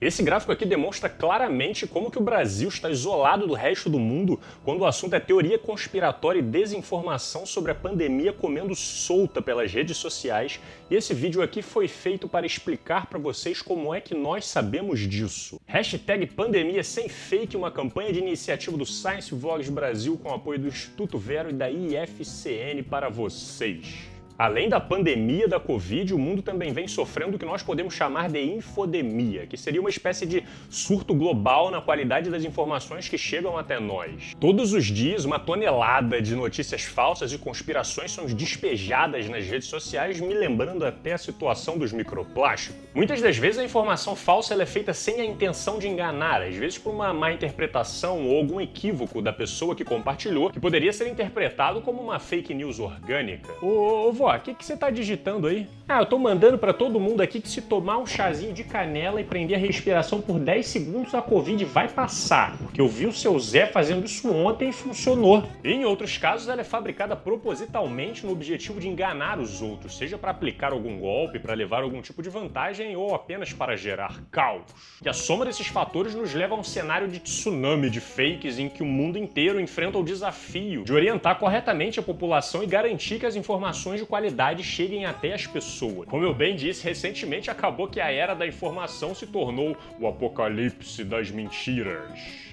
Esse gráfico aqui demonstra claramente como que o Brasil está isolado do resto do mundo quando o assunto é teoria conspiratória e desinformação sobre a pandemia comendo solta pelas redes sociais, e esse vídeo aqui foi feito para explicar para vocês como é que nós sabemos disso. Hashtag pandemia sem fake, uma campanha de iniciativa do Science Vlogs Brasil com apoio do Instituto Vero e da IFCN para vocês. Além da pandemia da Covid, o mundo também vem sofrendo o que nós podemos chamar de infodemia, que seria uma espécie de surto global na qualidade das informações que chegam até nós. Todos os dias, uma tonelada de notícias falsas e conspirações são despejadas nas redes sociais, me lembrando até a situação dos microplásticos. Muitas das vezes a informação falsa é feita sem a intenção de enganar, às vezes por uma má interpretação ou algum equívoco da pessoa que compartilhou, que poderia ser interpretado como uma fake news orgânica. Ô, ô, o que, que você tá digitando aí? Ah, eu tô mandando para todo mundo aqui que se tomar um chazinho de canela e prender a respiração por 10 segundos, a Covid vai passar. Porque eu vi o seu Zé fazendo isso ontem e funcionou. E em outros casos, ela é fabricada propositalmente no objetivo de enganar os outros, seja para aplicar algum golpe, para levar algum tipo de vantagem ou apenas para gerar caos. E a soma desses fatores nos leva a um cenário de tsunami de fakes em que o mundo inteiro enfrenta o desafio de orientar corretamente a população e garantir que as informações de qualidade qualidade cheguem até as pessoas. Como eu bem disse, recentemente acabou que a era da informação se tornou o apocalipse das mentiras.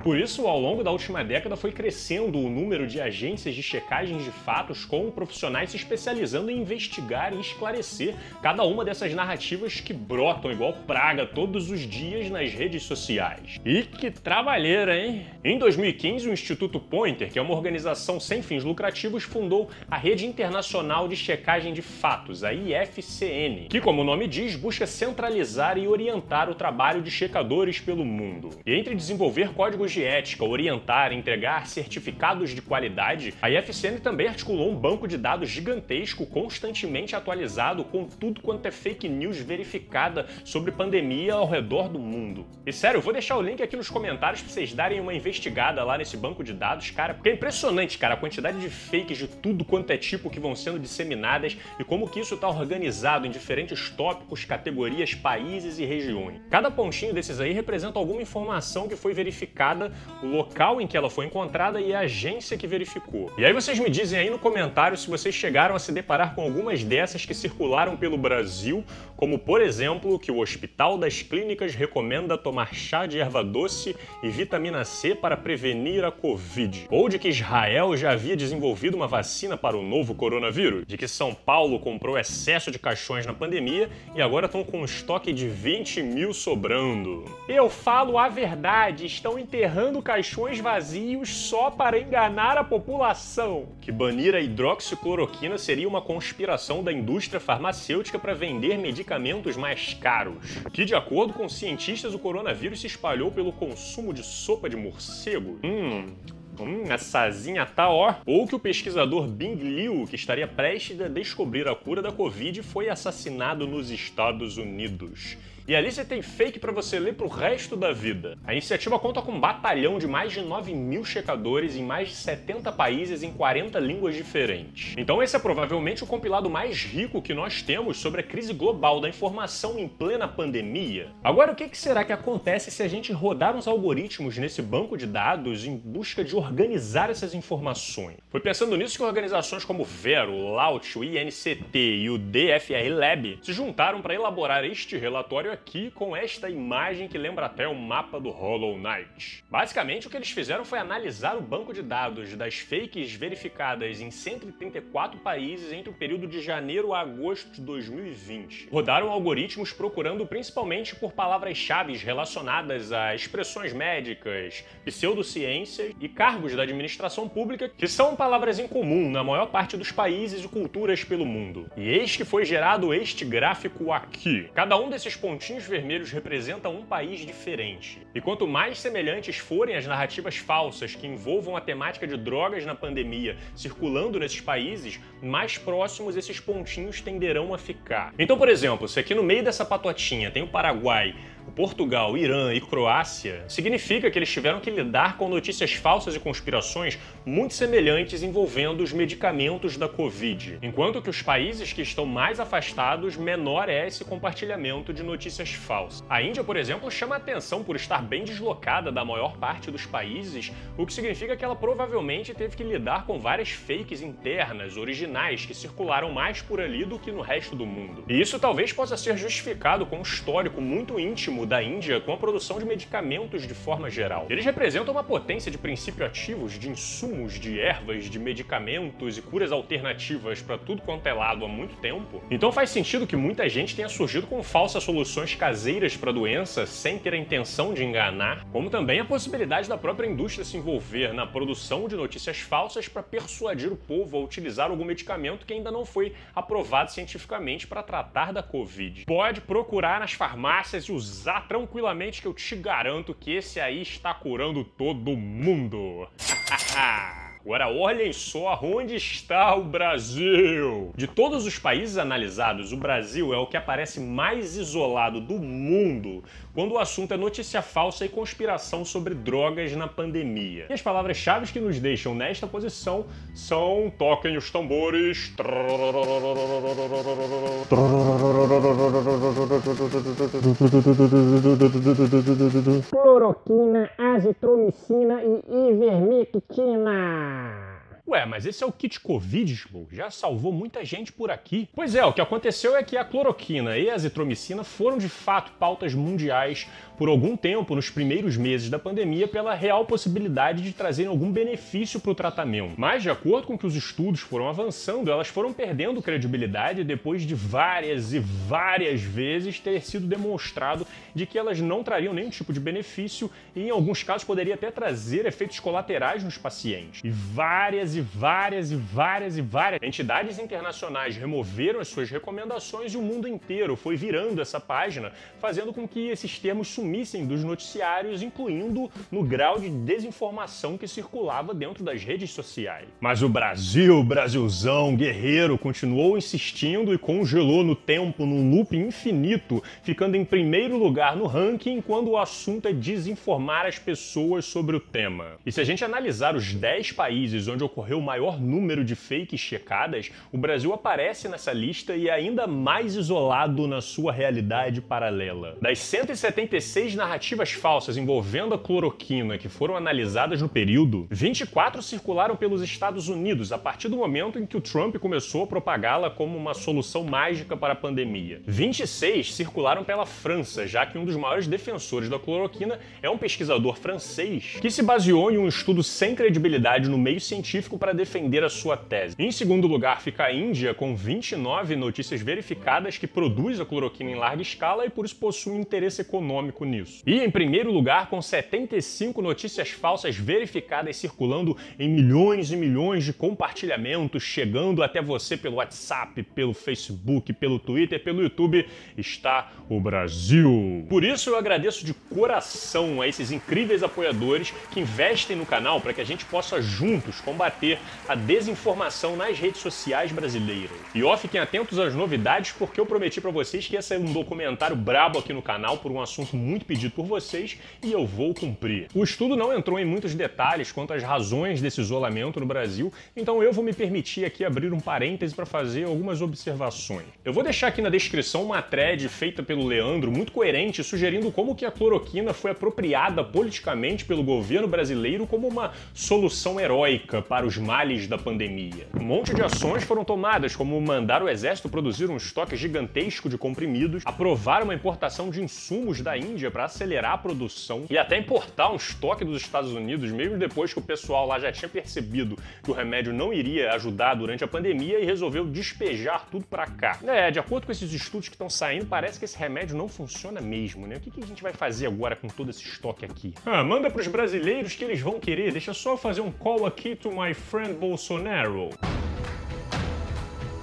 Por isso, ao longo da última década foi crescendo o número de agências de checagem de fatos com profissionais se especializando em investigar e esclarecer cada uma dessas narrativas que brotam igual praga todos os dias nas redes sociais. E que trabalheira, hein? Em 2015, o Instituto Pointer, que é uma organização sem fins lucrativos, fundou a Rede Internacional de Checagem De Fatos, a IFCN, que, como o nome diz, busca centralizar e orientar o trabalho de checadores pelo mundo. E entre desenvolver códigos de ética, orientar entregar certificados de qualidade, a IFCN também articulou um banco de dados gigantesco, constantemente atualizado com tudo quanto é fake news verificada sobre pandemia ao redor do mundo. E sério, eu vou deixar o link aqui nos comentários pra vocês darem uma investigada lá nesse banco de dados, cara, porque é impressionante, cara, a quantidade de fakes de tudo quanto é tipo que vão sendo e como que isso está organizado em diferentes tópicos, categorias, países e regiões. Cada pontinho desses aí representa alguma informação que foi verificada, o local em que ela foi encontrada e a agência que verificou. E aí vocês me dizem aí no comentário se vocês chegaram a se deparar com algumas dessas que circularam pelo Brasil, como por exemplo que o Hospital das Clínicas recomenda tomar chá de erva doce e vitamina C para prevenir a Covid, ou de que Israel já havia desenvolvido uma vacina para o novo coronavírus, de que São Paulo comprou excesso de caixões na pandemia e agora estão com um estoque de 20 mil sobrando. Eu falo a verdade, estão enterrando caixões vazios só para enganar a população. Que banir a hidroxicloroquina seria uma conspiração da indústria farmacêutica para vender medicamentos mais caros. Que, de acordo com cientistas, o coronavírus se espalhou pelo consumo de sopa de morcego. Hum, Hum, sazinha tá ó. Ou que o pesquisador Bing Liu, que estaria prestes a descobrir a cura da Covid, foi assassinado nos Estados Unidos. E ali você tem fake para você ler pro resto da vida. A iniciativa conta com um batalhão de mais de 9 mil checadores em mais de 70 países em 40 línguas diferentes. Então esse é provavelmente o compilado mais rico que nós temos sobre a crise global da informação em plena pandemia. Agora, o que será que acontece se a gente rodar uns algoritmos nesse banco de dados em busca de organizar essas informações? Foi pensando nisso que organizações como Vero, Laut, o INCT e o DFR Lab se juntaram para elaborar este relatório aqui com esta imagem que lembra até o mapa do Hollow Knight. Basicamente, o que eles fizeram foi analisar o banco de dados das fakes verificadas em 134 países entre o período de janeiro a agosto de 2020. Rodaram algoritmos procurando principalmente por palavras-chave relacionadas a expressões médicas, pseudociências e cargos da administração pública, que são palavras em comum na maior parte dos países e culturas pelo mundo. E eis que foi gerado este gráfico aqui. Cada um desses pontinhos pontinhos vermelhos representam um país diferente. E quanto mais semelhantes forem as narrativas falsas que envolvam a temática de drogas na pandemia circulando nesses países, mais próximos esses pontinhos tenderão a ficar. Então, por exemplo, se aqui no meio dessa patotinha tem o Paraguai Portugal, Irã e Croácia, significa que eles tiveram que lidar com notícias falsas e conspirações muito semelhantes envolvendo os medicamentos da Covid. Enquanto que os países que estão mais afastados, menor é esse compartilhamento de notícias falsas. A Índia, por exemplo, chama atenção por estar bem deslocada da maior parte dos países, o que significa que ela provavelmente teve que lidar com várias fakes internas, originais, que circularam mais por ali do que no resto do mundo. E isso talvez possa ser justificado com um histórico muito íntimo da Índia com a produção de medicamentos de forma geral. Eles representam uma potência de princípio ativos, de insumos, de ervas, de medicamentos e curas alternativas para tudo quanto é lado há muito tempo. Então faz sentido que muita gente tenha surgido com falsas soluções caseiras para a doença sem ter a intenção de enganar, como também a possibilidade da própria indústria se envolver na produção de notícias falsas para persuadir o povo a utilizar algum medicamento que ainda não foi aprovado cientificamente para tratar da Covid. Pode procurar nas farmácias e usar tranquilamente que eu te garanto que esse aí está curando todo mundo. Agora olhem só onde está o Brasil! De todos os países analisados, o Brasil é o que aparece mais isolado do mundo quando o assunto é notícia falsa e conspiração sobre drogas na pandemia. E as palavras-chave que nos deixam nesta posição são toquem os tambores. Cloroquina, azitromicina e ivermectina. Ué, mas esse é o kit Covid, pô. já salvou muita gente por aqui. Pois é, o que aconteceu é que a cloroquina e a azitromicina foram de fato pautas mundiais por algum tempo nos primeiros meses da pandemia pela real possibilidade de trazerem algum benefício para o tratamento. Mas, de acordo com que os estudos foram avançando, elas foram perdendo credibilidade depois de várias e várias vezes ter sido demonstrado de que elas não trariam nenhum tipo de benefício e, em alguns casos, poderia até trazer efeitos colaterais nos pacientes. E várias e várias e várias e várias entidades internacionais removeram as suas recomendações e o mundo inteiro foi virando essa página, fazendo com que esses termos sumissem dos noticiários, incluindo no grau de desinformação que circulava dentro das redes sociais. Mas o Brasil, Brasilzão, guerreiro, continuou insistindo e congelou no tempo num loop infinito, ficando em primeiro lugar no ranking quando o assunto é desinformar as pessoas sobre o tema. E se a gente analisar os 10 países onde ocorreu o maior número de fakes checadas, o Brasil aparece nessa lista e é ainda mais isolado na sua realidade paralela. Das 176 narrativas falsas envolvendo a cloroquina que foram analisadas no período, 24 circularam pelos Estados Unidos a partir do momento em que o Trump começou a propagá-la como uma solução mágica para a pandemia. 26 circularam pela França, já que um dos maiores defensores da cloroquina é um pesquisador francês que se baseou em um estudo sem credibilidade no meio científico para defender a sua tese. Em segundo lugar fica a Índia, com 29 notícias verificadas que produz a cloroquina em larga escala e por isso possui um interesse econômico nisso. E em primeiro lugar, com 75 notícias falsas verificadas circulando em milhões e milhões de compartilhamentos, chegando até você pelo WhatsApp, pelo Facebook, pelo Twitter, pelo YouTube, está o Brasil. Por isso eu agradeço de coração a esses incríveis apoiadores que investem no canal para que a gente possa juntos combater a desinformação nas redes sociais brasileiras. E ó, fiquem atentos às novidades, porque eu prometi para vocês que ia sair um documentário brabo aqui no canal por um assunto muito pedido por vocês e eu vou cumprir. O estudo não entrou em muitos detalhes quanto às razões desse isolamento no Brasil, então eu vou me permitir aqui abrir um parêntese para fazer algumas observações. Eu vou deixar aqui na descrição uma thread feita pelo Leandro, muito coerente, sugerindo como que a cloroquina foi apropriada politicamente pelo governo brasileiro como uma solução heróica para os males da pandemia. Um monte de ações foram tomadas, como mandar o exército produzir um estoque gigantesco de comprimidos, aprovar uma importação de insumos da Índia para acelerar a produção e até importar um estoque dos Estados Unidos, mesmo depois que o pessoal lá já tinha percebido que o remédio não iria ajudar durante a pandemia e resolveu despejar tudo para cá. É, de acordo com esses estudos que estão saindo, parece que esse remédio não funciona mesmo, né? O que, que a gente vai fazer agora com todo esse estoque aqui? Ah, manda para os brasileiros que eles vão querer. Deixa só eu fazer um call aqui to my friend Bolsonaro.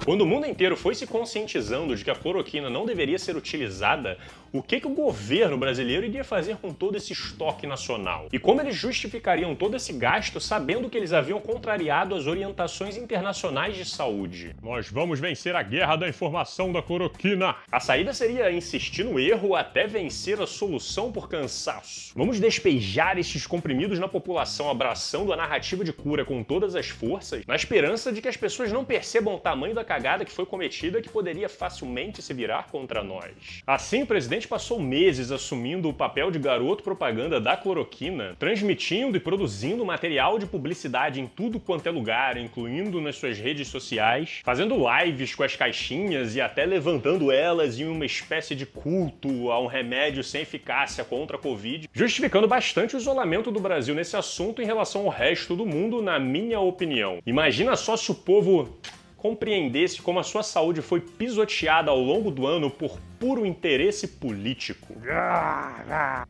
Quando o mundo inteiro foi se conscientizando de que a cloroquina não deveria ser utilizada, o que, que o governo brasileiro iria fazer com todo esse estoque nacional? E como eles justificariam todo esse gasto sabendo que eles haviam contrariado as orientações internacionais de saúde? Nós vamos vencer a guerra da informação da cloroquina. A saída seria insistir no erro até vencer a solução por cansaço. Vamos despejar estes comprimidos na população, abraçando a narrativa de cura com todas as forças, na esperança de que as pessoas não percebam o tamanho da cagada que foi cometida que poderia facilmente se virar contra nós. Assim, o presidente passou meses assumindo o papel de garoto propaganda da cloroquina, transmitindo e produzindo material de publicidade em tudo quanto é lugar, incluindo nas suas redes sociais, fazendo lives com as caixinhas e até levantando elas em uma espécie de culto a um remédio sem eficácia contra a Covid, justificando bastante o isolamento do Brasil nesse assunto em relação ao resto do mundo, na minha opinião. Imagina só se o povo compreendesse como a sua saúde foi pisoteada ao longo do ano por puro interesse político.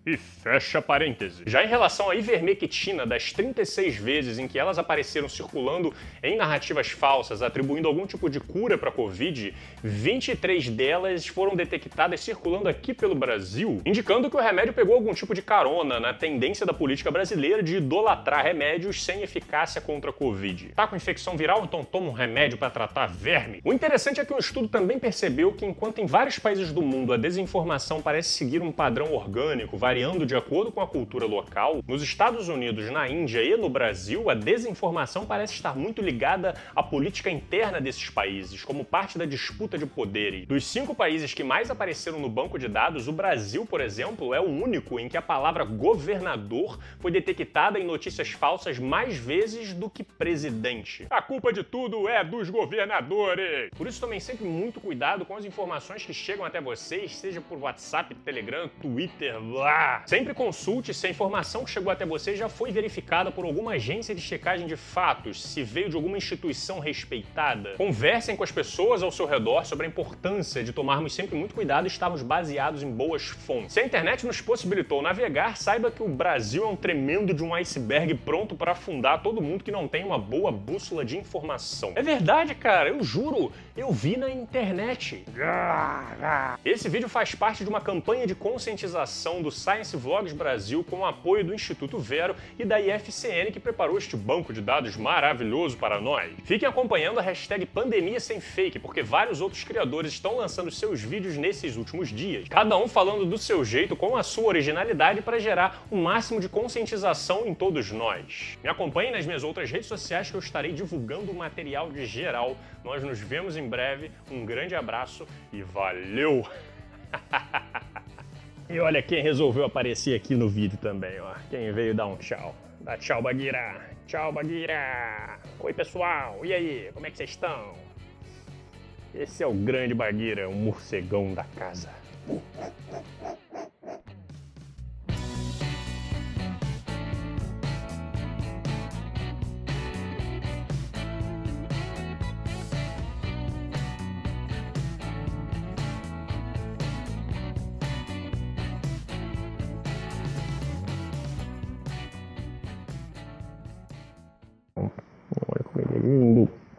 E fecha parênteses. Já em relação à ivermectina, das 36 vezes em que elas apareceram circulando em narrativas falsas, atribuindo algum tipo de cura para a Covid, 23 delas foram detectadas circulando aqui pelo Brasil, indicando que o remédio pegou algum tipo de carona na tendência da política brasileira de idolatrar remédios sem eficácia contra a Covid. Tá com infecção viral? Então toma um remédio para tratar verme. O interessante é que um estudo também percebeu que enquanto em vários países do mundo a desinformação parece seguir um padrão orgânico, variando de acordo com a cultura local, nos Estados Unidos, na Índia e no Brasil, a desinformação parece estar muito ligada à política interna desses países, como parte da disputa de poderes. Dos cinco países que mais apareceram no banco de dados, o Brasil, por exemplo, é o único em que a palavra governador foi detectada em notícias falsas mais vezes do que presidente. A culpa de tudo é dos governadores. Por isso, tomem sempre muito cuidado com as informações que chegam até você vocês, seja por WhatsApp, Telegram, Twitter, lá. Sempre consulte se a informação que chegou até você já foi verificada por alguma agência de checagem de fatos, se veio de alguma instituição respeitada. Conversem com as pessoas ao seu redor sobre a importância de tomarmos sempre muito cuidado e estarmos baseados em boas fontes. Se a internet nos possibilitou navegar, saiba que o Brasil é um tremendo de um iceberg pronto para afundar todo mundo que não tem uma boa bússola de informação. É verdade, cara, eu juro, eu vi na internet. Esse vídeo faz parte de uma campanha de conscientização do Science Vlogs Brasil com o apoio do Instituto Vero e da IFCN que preparou este banco de dados maravilhoso para nós. Fiquem acompanhando a hashtag Pandemia Sem Fake, porque vários outros criadores estão lançando seus vídeos nesses últimos dias, cada um falando do seu jeito com a sua originalidade para gerar o um máximo de conscientização em todos nós. Me acompanhem nas minhas outras redes sociais que eu estarei divulgando material de geral. Nós nos vemos em breve. Um grande abraço e valeu! e olha quem resolveu aparecer aqui no vídeo também, ó. Quem veio dar um tchau. Dá tchau, Baguira. Tchau, Baguira. Oi, pessoal. E aí, como é que vocês estão? Esse é o grande Baguira, o morcegão da casa.